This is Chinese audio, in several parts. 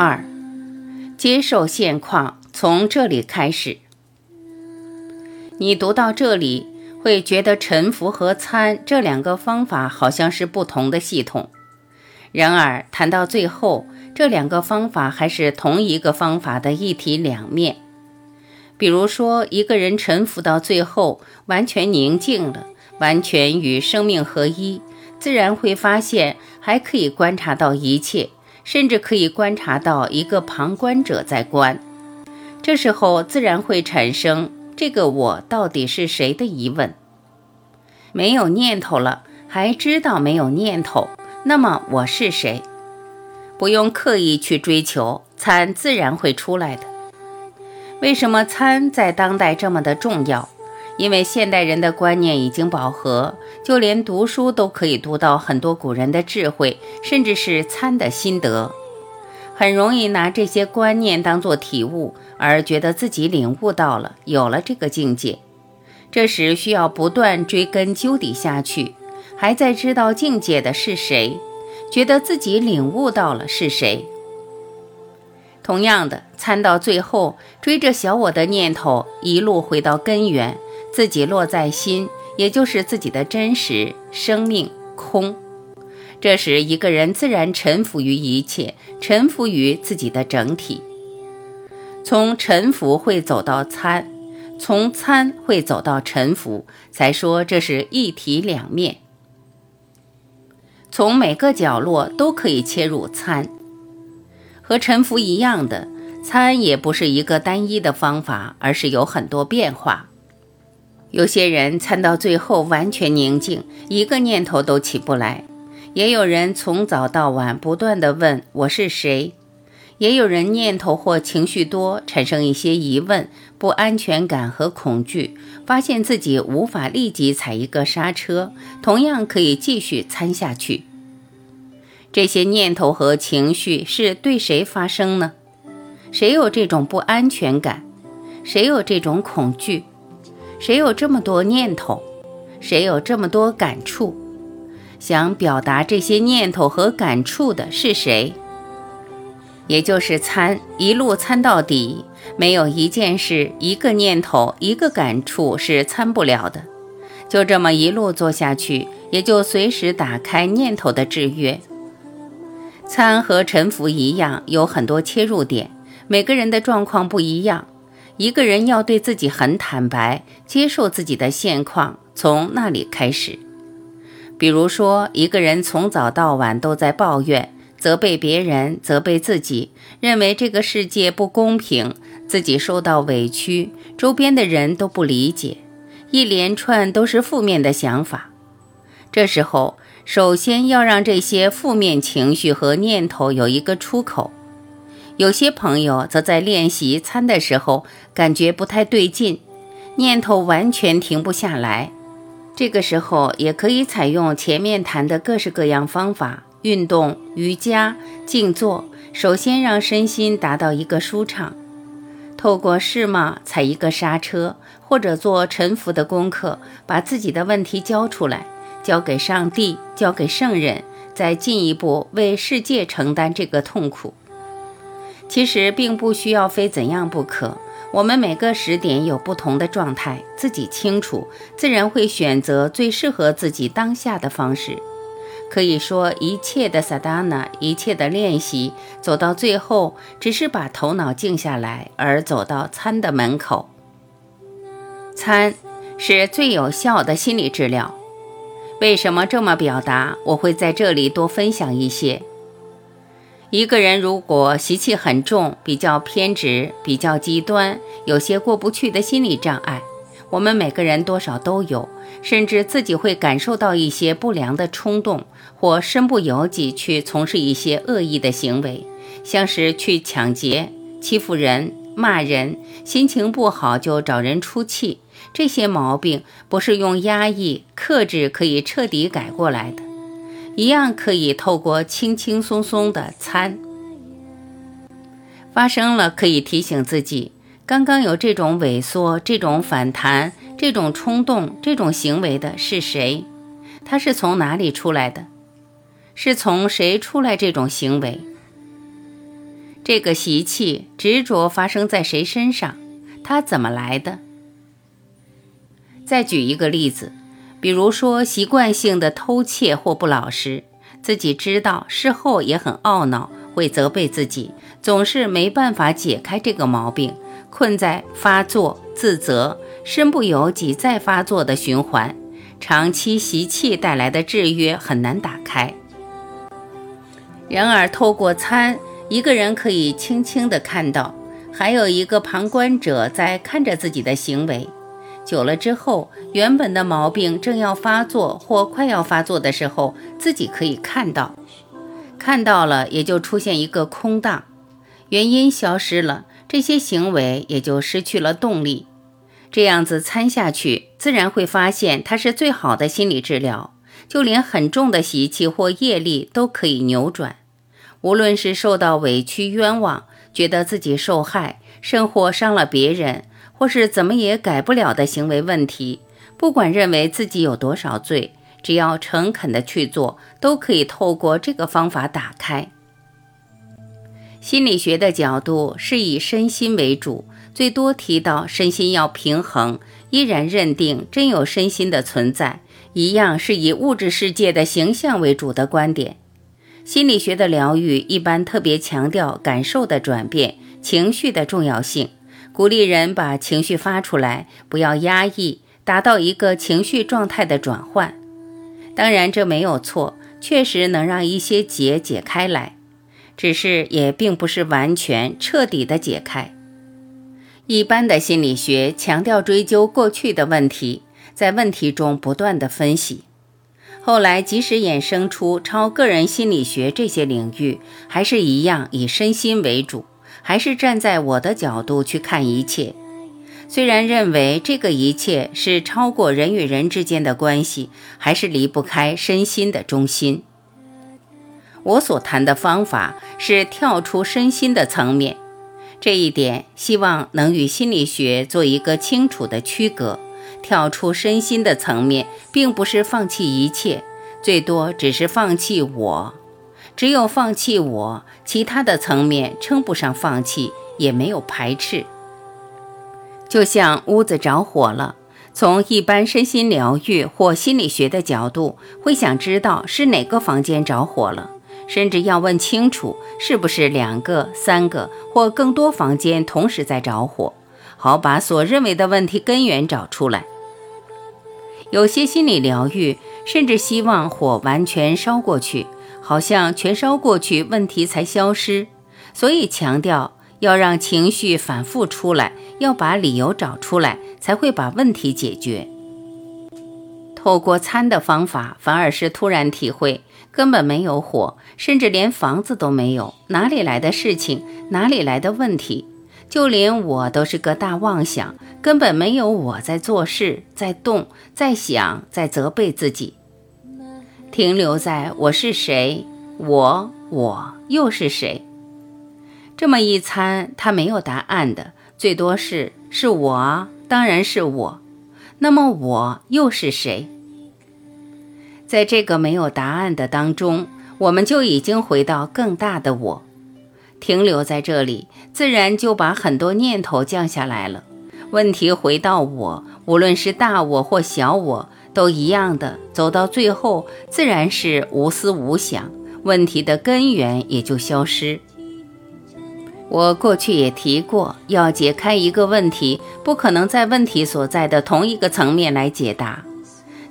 二，接受现况，从这里开始。你读到这里，会觉得沉浮和参这两个方法好像是不同的系统。然而，谈到最后，这两个方法还是同一个方法的一体两面。比如说，一个人沉浮到最后，完全宁静了，完全与生命合一，自然会发现还可以观察到一切。甚至可以观察到一个旁观者在观，这时候自然会产生这个我到底是谁的疑问。没有念头了，还知道没有念头，那么我是谁？不用刻意去追求，参自然会出来的。为什么参在当代这么的重要？因为现代人的观念已经饱和，就连读书都可以读到很多古人的智慧，甚至是参的心得，很容易拿这些观念当做体悟，而觉得自己领悟到了，有了这个境界。这时需要不断追根究底下去，还在知道境界的是谁，觉得自己领悟到了是谁。同样的，参到最后，追着小我的念头，一路回到根源。自己落在心，也就是自己的真实生命空。这时，一个人自然臣服于一切，臣服于自己的整体。从臣服会走到参，从参会走到臣服，才说这是一体两面。从每个角落都可以切入参，和臣服一样的参也不是一个单一的方法，而是有很多变化。有些人参到最后完全宁静，一个念头都起不来；也有人从早到晚不断地问我是谁；也有人念头或情绪多，产生一些疑问、不安全感和恐惧，发现自己无法立即踩一个刹车，同样可以继续参下去。这些念头和情绪是对谁发生呢？谁有这种不安全感？谁有这种恐惧？谁有这么多念头？谁有这么多感触？想表达这些念头和感触的是谁？也就是参，一路参到底，没有一件事、一个念头、一个感触是参不了的。就这么一路做下去，也就随时打开念头的制约。参和沉浮一样，有很多切入点，每个人的状况不一样。一个人要对自己很坦白，接受自己的现况，从那里开始。比如说，一个人从早到晚都在抱怨、责备别人、责备自己，认为这个世界不公平，自己受到委屈，周边的人都不理解，一连串都是负面的想法。这时候，首先要让这些负面情绪和念头有一个出口。有些朋友则在练习餐的时候，感觉不太对劲，念头完全停不下来。这个时候也可以采用前面谈的各式各样方法，运动、瑜伽、静坐，首先让身心达到一个舒畅。透过试嘛踩一个刹车，或者做沉浮的功课，把自己的问题交出来，交给上帝，交给圣人，再进一步为世界承担这个痛苦。其实并不需要非怎样不可，我们每个时点有不同的状态，自己清楚，自然会选择最适合自己当下的方式。可以说，一切的萨达那，一切的练习，走到最后，只是把头脑静下来，而走到参的门口。参是最有效的心理治疗。为什么这么表达？我会在这里多分享一些。一个人如果习气很重，比较偏执，比较极端，有些过不去的心理障碍，我们每个人多少都有，甚至自己会感受到一些不良的冲动，或身不由己去从事一些恶意的行为，像是去抢劫、欺负人、骂人，心情不好就找人出气。这些毛病不是用压抑、克制可以彻底改过来的，一样可以透过轻轻松松的参。发生了，可以提醒自己。刚刚有这种萎缩、这种反弹、这种冲动、这种行为的是谁？他是从哪里出来的？是从谁出来这种行为？这个习气、执着发生在谁身上？他怎么来的？再举一个例子，比如说习惯性的偷窃或不老实，自己知道，事后也很懊恼，会责备自己，总是没办法解开这个毛病。困在发作、自责、身不由己再发作的循环，长期习气带来的制约很难打开。然而，透过参，一个人可以轻轻地看到，还有一个旁观者在看着自己的行为。久了之后，原本的毛病正要发作或快要发作的时候，自己可以看到，看到了也就出现一个空档，原因消失了。这些行为也就失去了动力，这样子参下去，自然会发现它是最好的心理治疗。就连很重的习气或业力都可以扭转。无论是受到委屈冤枉，觉得自己受害，甚或伤了别人，或是怎么也改不了的行为问题，不管认为自己有多少罪，只要诚恳的去做，都可以透过这个方法打开。心理学的角度是以身心为主，最多提到身心要平衡，依然认定真有身心的存在，一样是以物质世界的形象为主的观点。心理学的疗愈一般特别强调感受的转变、情绪的重要性，鼓励人把情绪发出来，不要压抑，达到一个情绪状态的转换。当然，这没有错，确实能让一些结解开来。只是也并不是完全彻底的解开。一般的心理学强调追究过去的问题，在问题中不断的分析。后来即使衍生出超个人心理学这些领域，还是一样以身心为主，还是站在我的角度去看一切。虽然认为这个一切是超过人与人之间的关系，还是离不开身心的中心。我所谈的方法是跳出身心的层面，这一点希望能与心理学做一个清楚的区隔。跳出身心的层面，并不是放弃一切，最多只是放弃我。只有放弃我，其他的层面称不上放弃，也没有排斥。就像屋子着火了，从一般身心疗愈或心理学的角度，会想知道是哪个房间着火了。甚至要问清楚，是不是两个、三个或更多房间同时在着火，好把所认为的问题根源找出来。有些心理疗愈甚至希望火完全烧过去，好像全烧过去问题才消失，所以强调要让情绪反复出来，要把理由找出来，才会把问题解决。透过参的方法，反而是突然体会。根本没有火，甚至连房子都没有，哪里来的事情？哪里来的问题？就连我都是个大妄想，根本没有我在做事，在动，在想，在责备自己，停留在我是谁？我我又是谁？这么一参，他没有答案的，最多是是我，当然是我。那么我又是谁？在这个没有答案的当中，我们就已经回到更大的我，停留在这里，自然就把很多念头降下来了。问题回到我，无论是大我或小我，都一样的，走到最后，自然是无思无想，问题的根源也就消失。我过去也提过，要解开一个问题，不可能在问题所在的同一个层面来解答。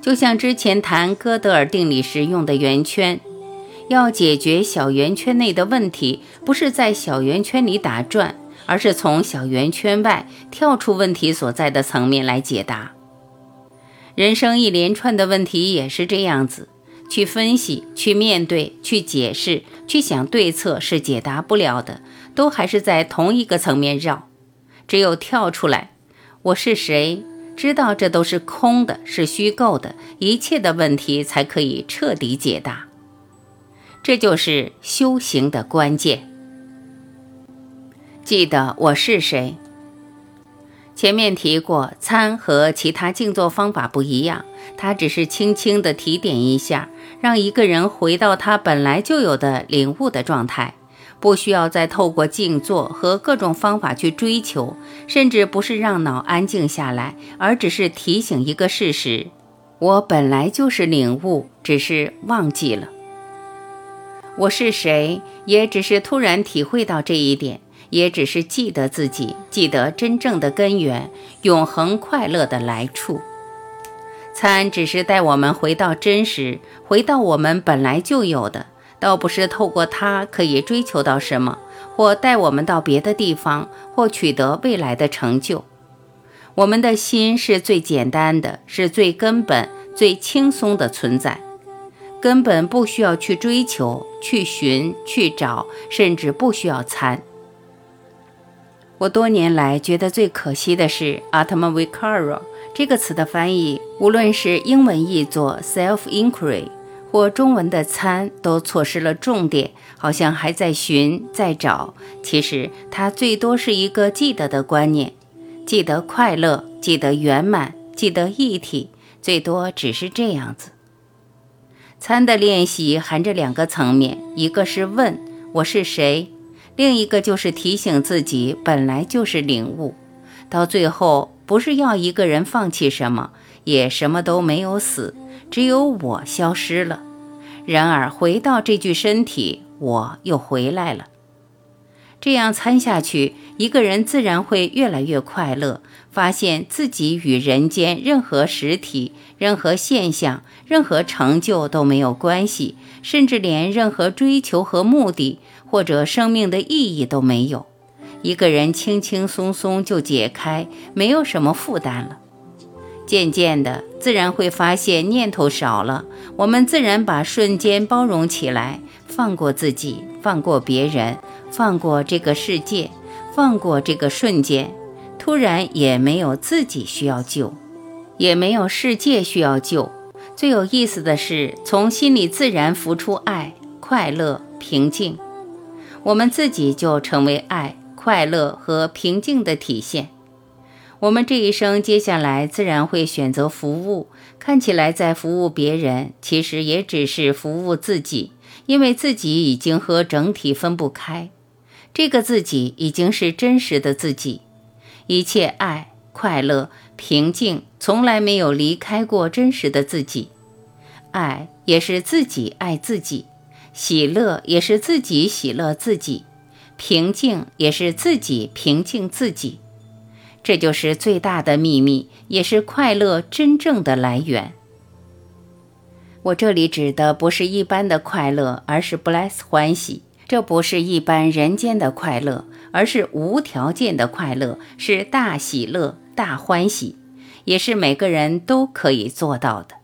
就像之前谈哥德尔定理时用的圆圈，要解决小圆圈内的问题，不是在小圆圈里打转，而是从小圆圈外跳出问题所在的层面来解答。人生一连串的问题也是这样子，去分析、去面对、去解释、去想对策是解答不了的，都还是在同一个层面绕。只有跳出来，我是谁？知道这都是空的，是虚构的，一切的问题才可以彻底解答。这就是修行的关键。记得我是谁？前面提过，参和其他静坐方法不一样，它只是轻轻的提点一下，让一个人回到他本来就有的领悟的状态。不需要再透过静坐和各种方法去追求，甚至不是让脑安静下来，而只是提醒一个事实：我本来就是领悟，只是忘记了。我是谁，也只是突然体会到这一点，也只是记得自己，记得真正的根源，永恒快乐的来处。参只是带我们回到真实，回到我们本来就有的。倒不是透过它可以追求到什么，或带我们到别的地方，或取得未来的成就。我们的心是最简单的，是最根本、最轻松的存在，根本不需要去追求、去寻、去找，甚至不需要参。我多年来觉得最可惜的是 “atmavikara” 这个词的翻译，无论是英文译作 “self-inquiry”。或中文的参都错失了重点，好像还在寻在找。其实它最多是一个记得的观念，记得快乐，记得圆满，记得一体，最多只是这样子。参的练习含着两个层面，一个是问我是谁，另一个就是提醒自己本来就是领悟。到最后，不是要一个人放弃什么，也什么都没有死。只有我消失了，然而回到这具身体，我又回来了。这样参下去，一个人自然会越来越快乐，发现自己与人间任何实体、任何现象、任何成就都没有关系，甚至连任何追求和目的或者生命的意义都没有。一个人轻轻松松就解开，没有什么负担了。渐渐的，自然会发现念头少了，我们自然把瞬间包容起来，放过自己，放过别人，放过这个世界，放过这个瞬间。突然也没有自己需要救，也没有世界需要救。最有意思的是，从心里自然浮出爱、快乐、平静，我们自己就成为爱、快乐和平静的体现。我们这一生接下来自然会选择服务，看起来在服务别人，其实也只是服务自己，因为自己已经和整体分不开，这个自己已经是真实的自己，一切爱、快乐、平静从来没有离开过真实的自己，爱也是自己爱自己，喜乐也是自己喜乐自己，平静也是自己平静自己。这就是最大的秘密，也是快乐真正的来源。我这里指的不是一般的快乐，而是 bless 欢喜。这不是一般人间的快乐，而是无条件的快乐，是大喜乐、大欢喜，也是每个人都可以做到的。